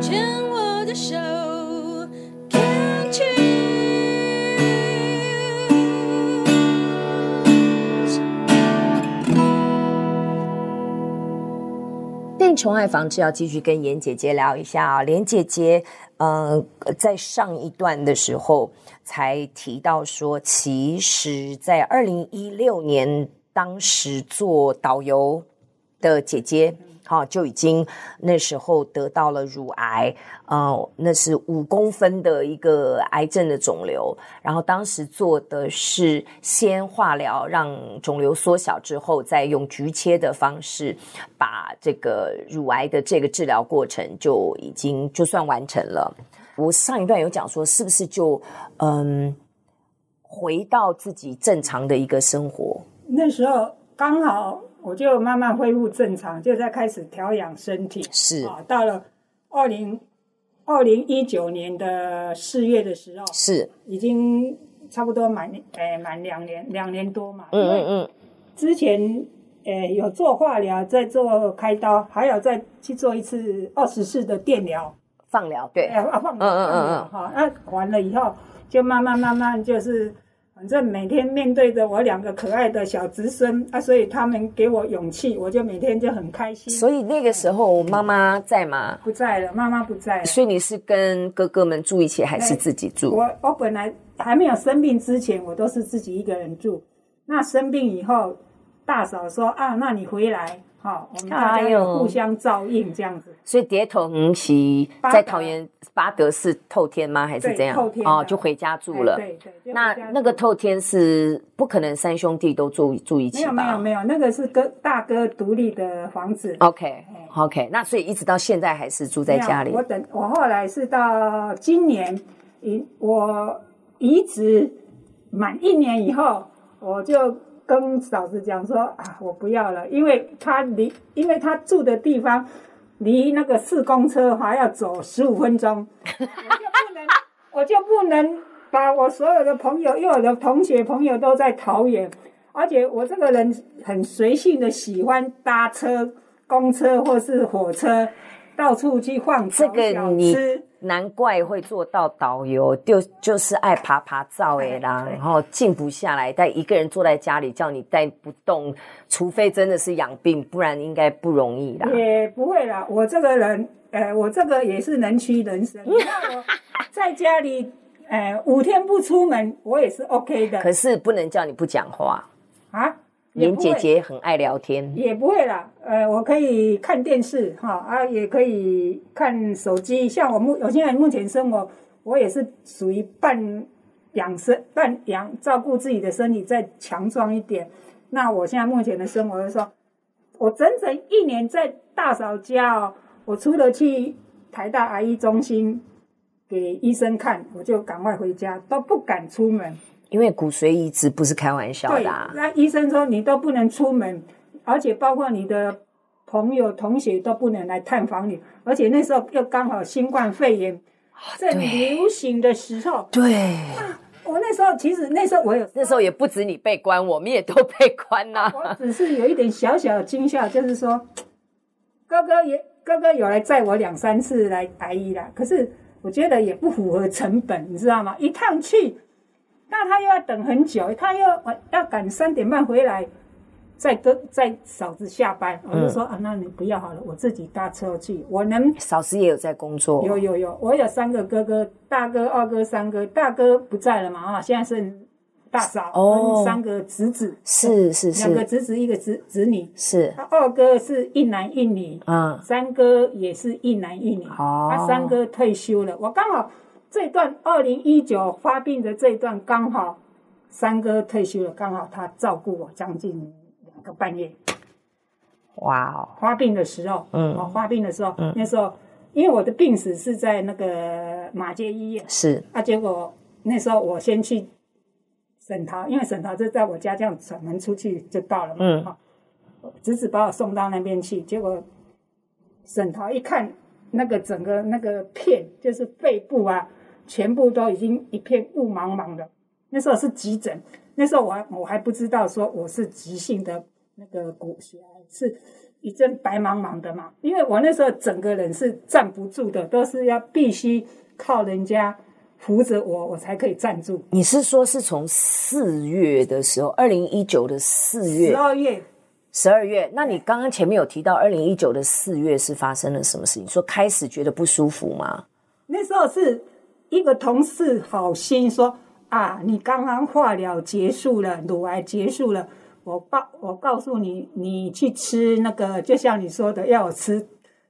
牵我的手，Can't you？病虫害防治要继续跟颜姐姐聊一下啊，连姐姐，呃，在上一段的时候才提到说，其实，在二零一六年当时做导游的姐姐。好，就已经那时候得到了乳癌，哦，那是五公分的一个癌症的肿瘤。然后当时做的是先化疗，让肿瘤缩小之后，再用局切的方式把这个乳癌的这个治疗过程就已经就算完成了。我上一段有讲说，是不是就嗯回到自己正常的一个生活？那时候刚好。我就慢慢恢复正常，就在开始调养身体。是啊，到了二零二零一九年的四月的时候，是已经差不多满诶满两年两年多嘛。嗯嗯嗯。之前诶有做化疗，再做开刀，还有再去做一次二十四的电疗放疗，对啊放疗，嗯嗯嗯嗯。好，那完了以后，就慢慢慢慢就是。反正每天面对着我两个可爱的小侄孙啊，所以他们给我勇气，我就每天就很开心。所以那个时候妈妈在吗？不在了，妈妈不在了。所以你是跟哥哥们住一起，还是自己住？我我本来还没有生病之前，我都是自己一个人住。那生病以后，大嫂说啊，那你回来。好，我们大家有互相照应这样子。所以蝶童是在桃园八德是透天吗？还是怎样？透天哦，就回家住了。对对。那那个透天是不可能三兄弟都住住一起吧？没有没有没有，那个是哥大哥独立的房子。OK OK，那所以一直到现在还是住在家里。我等我后来是到今年移我移植满一年以后，我就。跟嫂子讲说啊，我不要了，因为他离，因为他住的地方离那个四公车还要走十五分钟，我就不能，我就不能把我所有的朋友，因为我的同学朋友都在桃园，而且我这个人很随性的喜欢搭车、公车或是火车，到处去晃。这个你难怪会做到导游，就就是爱爬爬照哎啦，然后静不下来，但一个人坐在家里叫你待不动，除非真的是养病，不然应该不容易啦。也不会啦，我这个人，呃，我这个也是能屈能伸。你看我在家里，呃，五天不出门，我也是 OK 的。可是不能叫你不讲话啊。颜姐姐很爱聊天，也不会啦。呃，我可以看电视哈啊，也可以看手机。像我目我现在目前生活，我也是属于半养生、半养照顾自己的身体再强壮一点。那我现在目前的生活就是说，我整整一年在大嫂家哦，我除了去台大癌医中心给医生看，我就赶快回家，都不敢出门。因为骨髓移植不是开玩笑的啊。对，那医生说你都不能出门，而且包括你的朋友、同学都不能来探访你，而且那时候又刚好新冠肺炎正流行的时候。对。啊，我那时候其实那时候我有，那时候也不止你被关，我们也都被关呐。我只是有一点小小的惊吓，就是说哥哥也哥哥有来载我两三次来台医啦，可是我觉得也不符合成本，你知道吗？一趟去。那他又要等很久，他又要赶三点半回来，再跟再嫂子下班，我就说、嗯、啊，那你不要好了，我自己搭车去，我能。嫂子也有在工作。有有有，我有三个哥哥，大哥、二哥、三哥，大哥不在了嘛啊，现在剩大嫂跟三个侄子，是是是，两个侄子一个侄侄女，是。他二哥是一男一女，嗯，三哥也是一男一女，哦，他三哥退休了，我刚好。这段二零一九发病的这一段刚好三哥退休了，刚好他照顾我将近两个半月。哇哦！发病的时候，嗯，哦，发病的时候，嗯，那时候因为我的病史是在那个马街医院，是。啊，结果那时候我先去省桃，因为沈桃就在我家这样转门出去就到了嘛，嗯，哈，侄子把我送到那边去，结果沈桃一看那个整个那个片就是肺部啊。全部都已经一片雾茫茫的。那时候是急诊，那时候我还我还不知道说我是急性的那个骨血癌，是一阵白茫茫的嘛。因为我那时候整个人是站不住的，都是要必须靠人家扶着我，我才可以站住。你是说是从四月的时候，二零一九的四月，十二月，十二月？那你刚刚前面有提到二零一九的四月是发生了什么事情？说开始觉得不舒服吗？那时候是一个同事好心说啊，你刚刚化疗结束了，乳癌结束了。我告我告诉你，你去吃那个，就像你说的，要我吃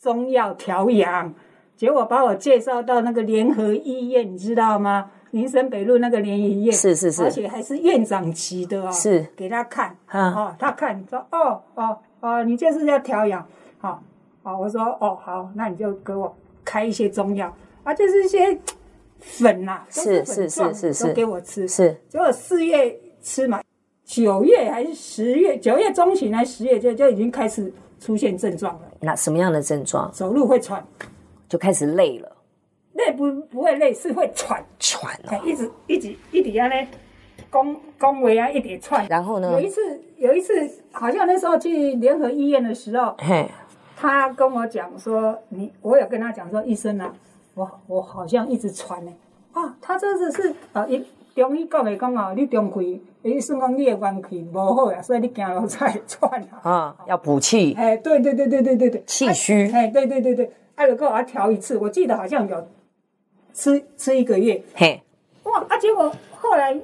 中药调养。结果把我介绍到那个联合医院，你知道吗？民生北路那个联合医院，是是是，而且还是院长级的哦。是，给他看，嗯、哦，他看说，哦哦哦，你就是要调养，好、哦，好，我说，哦好，那你就给我开一些中药啊，就是一些粉呐、啊，是是是是是，都给我吃，是。结果四月吃嘛。九月还是十月？九月中旬还是十月就就已经开始出现症状了。那什么样的症状？走路会喘，就开始累了。累不不会累，是会喘喘哦，一直一直一直安尼，恭恭维啊，一直喘。然后呢？有一次有一次，好像那时候去联合医院的时候，嘿，他跟我讲说，你我有跟他讲说，医生啊，我我好像一直喘呢。啊，他这次是啊一。中医讲的讲哦，你中气，医生讲你的元气无好呀，所以你走路才会喘啊。啊，要补气。哎，对对对对对对对，气虚。哎，对对对对，哎，如果我要调一次，我记得好像有吃吃一个月。嘿，哇啊！结果后来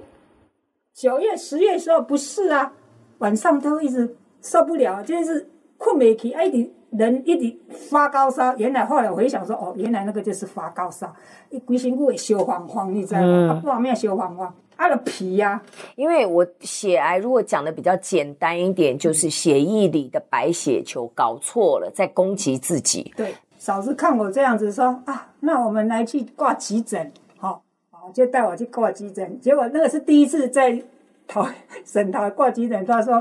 九月、十月的时候不是啊，晚上都一直受不了，就是困不起，一直人一直发高烧。原来后来我回想说，哦，原来那个就是发高烧。一规身骨会烧黄黄，你知道吗？嗯、啊，不好命烧黄黄，啊，的皮呀、啊。因为我血癌如果讲的比较简单一点，就是血液里的白血球搞错了，在攻击自己。对，嫂子看我这样子说啊，那我们来去挂急诊，好，好，就带我去挂急诊。结果那个是第一次在桃省桃挂急诊，他说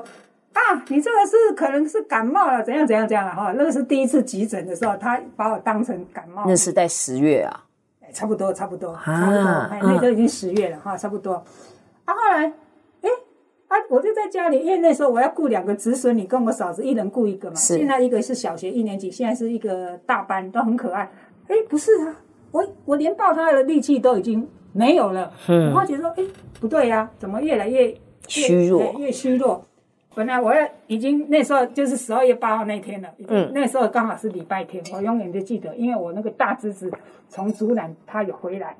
啊，你这个是可能是感冒了，怎样怎样怎样了哈。那个是第一次急诊的时候，他把我当成感冒。那是在十月啊。差不多，差不多，啊、差不多，哎，那都已经十月了哈，差不多。啊，后来，哎，啊，我就在家里，因为那时候我要顾两个侄孙女，跟我嫂子一人顾一个嘛。现在一个是小学一年级，现在是一个大班，都很可爱。哎，不是啊，我我连抱他的力气都已经没有了。嗯。我发觉说，哎，不对呀、啊，怎么越来越，越虚弱，越虚弱。本来我要已经那时候就是十二月八号那天了，嗯，那时候刚好是礼拜天，我永远都记得，因为我那个大侄子从竹南他有回来，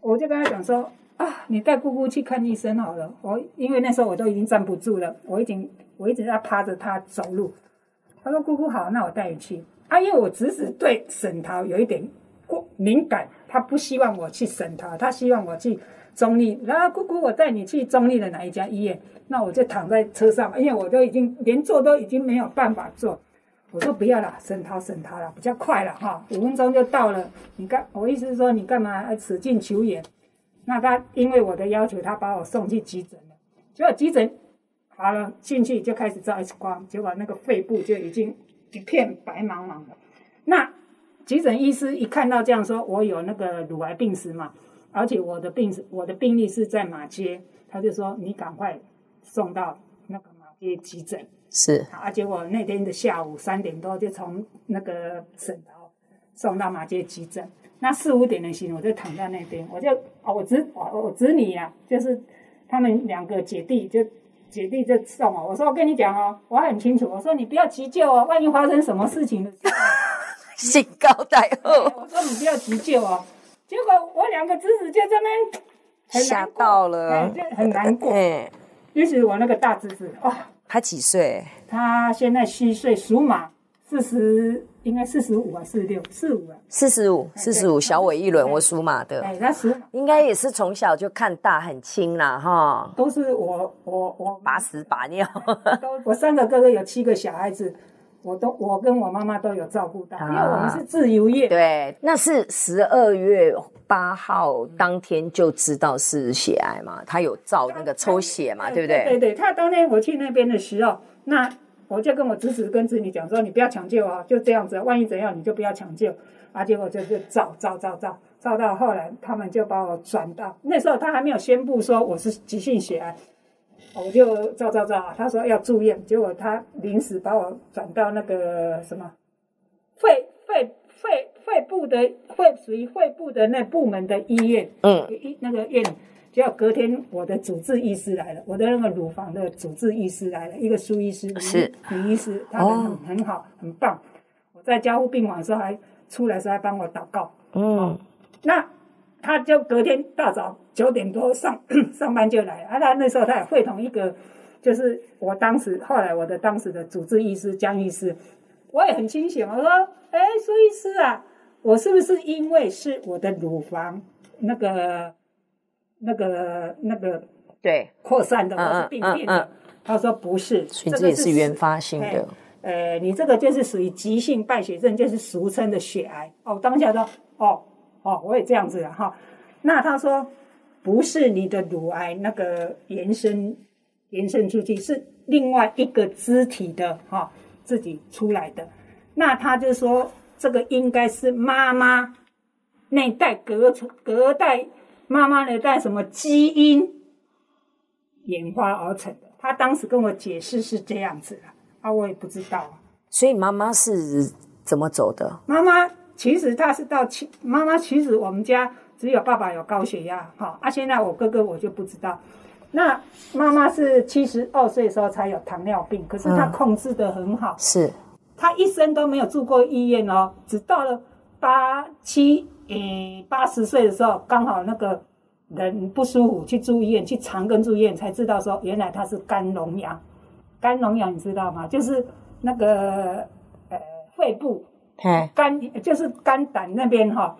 我就跟他讲说啊，你带姑姑去看医生好了。我因为那时候我都已经站不住了，我已经我一直在趴着他走路。他说姑姑好，那我带你去啊，因为我侄子对沈桃有一点过敏感，他不希望我去沈桃，他希望我去中立。然后姑姑我带你去中立的哪一家医院？那我就躺在车上，因为我都已经连坐都已经没有办法坐。我说不要了，沈涛，沈涛了，比较快了哈，五分钟就到了。你干，我意思是说你干嘛要使劲求援？那他因为我的要求，他把我送去急诊了。结果急诊好了，进去就开始照 X 光，结果那个肺部就已经一片白茫茫的。那急诊医师一看到这样说，我有那个乳癌病史嘛，而且我的病史我的病历是在马街，他就说你赶快。送到那个马街急诊是啊，结果那天的下午三点多就从那个省桃送到马街急诊。那四五点的时候，我就躺在那边，我就哦，我侄我我侄女呀，就是他们两个姐弟，就姐弟就送我。我说我跟你讲哦，我很清楚，我说你不要急救哦，万一发生什么事情的时候，兴高采烈。我说你不要急救哦。结果我两个侄子就这边 吓到了，就很难过。于是我那个大侄子哇，他几岁？他现在虚岁，属马，四十，应该四十五啊，四十六，四五啊，四十五，四十五，小我一轮，我属马的。哎，那属，应该也是从小就看大很轻啦，哈。都是我，我，我把屎把尿。都，我三个哥哥有七个小孩子。我都我跟我妈妈都有照顾到，因为我们是自由业。对，那是十二月八号当天就知道是血癌嘛？他有照那个抽血嘛？对不对？对对，他当天我去那边的时候，那我就跟我侄子跟侄女讲说，你不要抢救啊，就这样子，万一怎样你就不要抢救。啊，结果就就照照照照照到后来，他们就把我转到那时候他还没有宣布说我是急性血癌。我就照照照，他说要住院，结果他临时把我转到那个什么肺肺肺肺部的肺属于肺部的那部门的医院，嗯，医那个院，结果隔天我的主治医师来了，我的那个乳房的主治医师来了，一个苏医师，是。女医师，她人很很好，很棒。我在加护病房的时候还出来时候还帮我祷告，嗯，那。他就隔天大早九点多上 上班就来啊，他那时候他也会同一个，就是我当时后来我的当时的主治医师江医师，我也很清醒，我说，哎，苏医师啊，我是不是因为是我的乳房那个那个那个对扩散的或是病变的？他说不是，这也是原发性的。呃，你这个就是属于急性败血症，就是俗称的血癌。哦，当下说哦。哦，我也这样子了哈。那他说不是你的乳癌那个延伸延伸出去，是另外一个肢体的哈自己出来的。那他就说这个应该是妈妈那代隔隔代妈妈呢？在什么基因演化而成的。他当时跟我解释是这样子的，啊，我也不知道。所以妈妈是怎么走的？妈妈。其实她是到七妈妈，其实我们家只有爸爸有高血压，哈啊，现在我哥哥我就不知道。那妈妈是七十二岁的时候才有糖尿病，可是她控制的很好，是她一生都没有住过医院哦，只到了八七诶八十岁的时候，刚好那个人不舒服去住医院，去长庚住院才知道说原来他是肝脓疡，肝脓疡你知道吗？就是那个呃肺部。肝就是肝胆那边哈，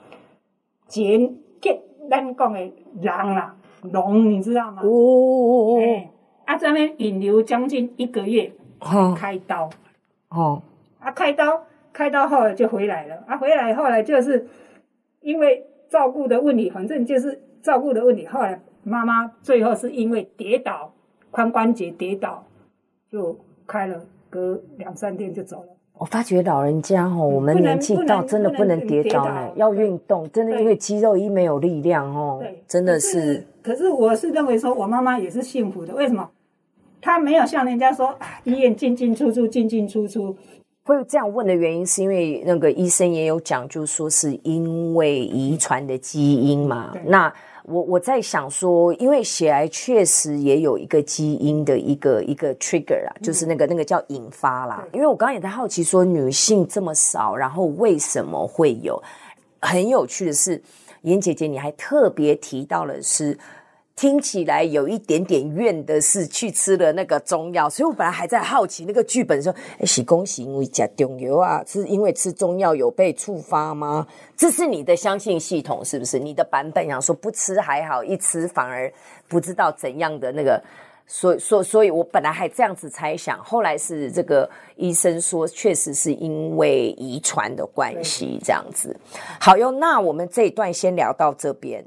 结结咱讲的囊啦，脓你知道吗？哦哦哦，啊，这边引流将近一个月，开刀，哦，啊，开刀，开刀后来就回来了，啊，回来后来就是因为照顾的问题，反正就是照顾的问题，后来妈妈最后是因为跌倒，髋关节跌倒，就开了，隔两三天就走了。我发觉老人家哦，我们年纪到真的不能跌倒呢，要运动，真的因为肌肉一没有力量哦，真的是。可是我是认为说，我妈妈也是幸福的，为什么？她没有像人家说啊，医院进进出出，进进出出。会这样问的原因，是因为那个医生也有讲，就是说是因为遗传的基因嘛，那。我我在想说，因为血癌确实也有一个基因的一个一个 trigger 啊，就是那个那个叫引发啦。因为我刚刚也在好奇说，女性这么少，然后为什么会有？很有趣的是，妍姐姐你还特别提到了是。听起来有一点点怨的是去吃了那个中药，所以我本来还在好奇那个剧本说，哎，喜恭喜因为吃中药啊，是因为吃中药有被触发吗？这是你的相信系统是不是？你的版本想说不吃还好，一吃反而不知道怎样的那个，所以所所以，我本来还这样子猜想，后来是这个医生说，确实是因为遗传的关系这样子。好哟，那我们这一段先聊到这边。